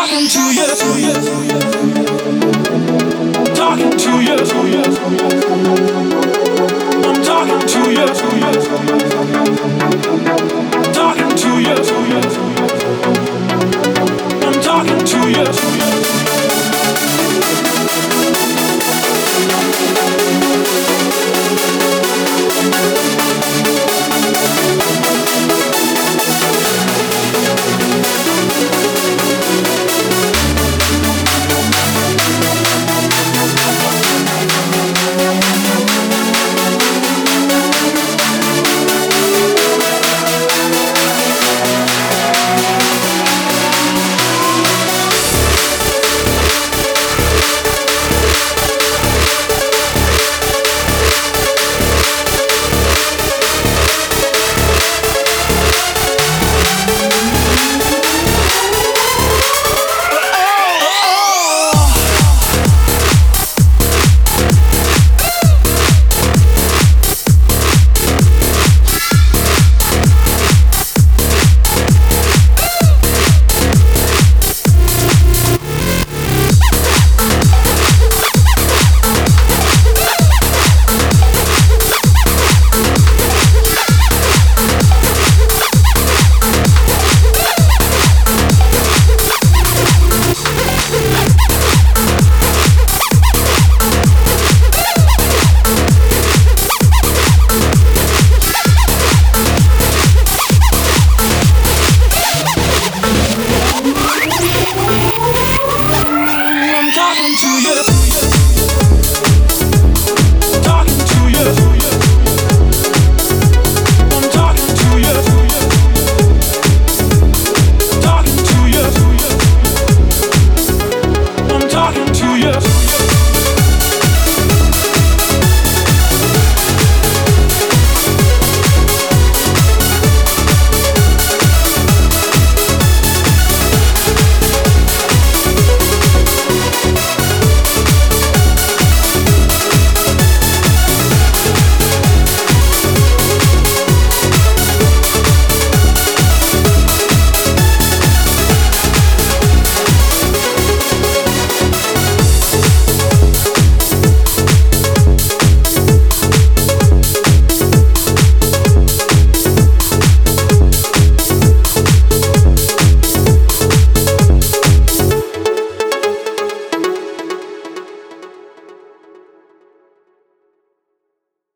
talking to you. To you.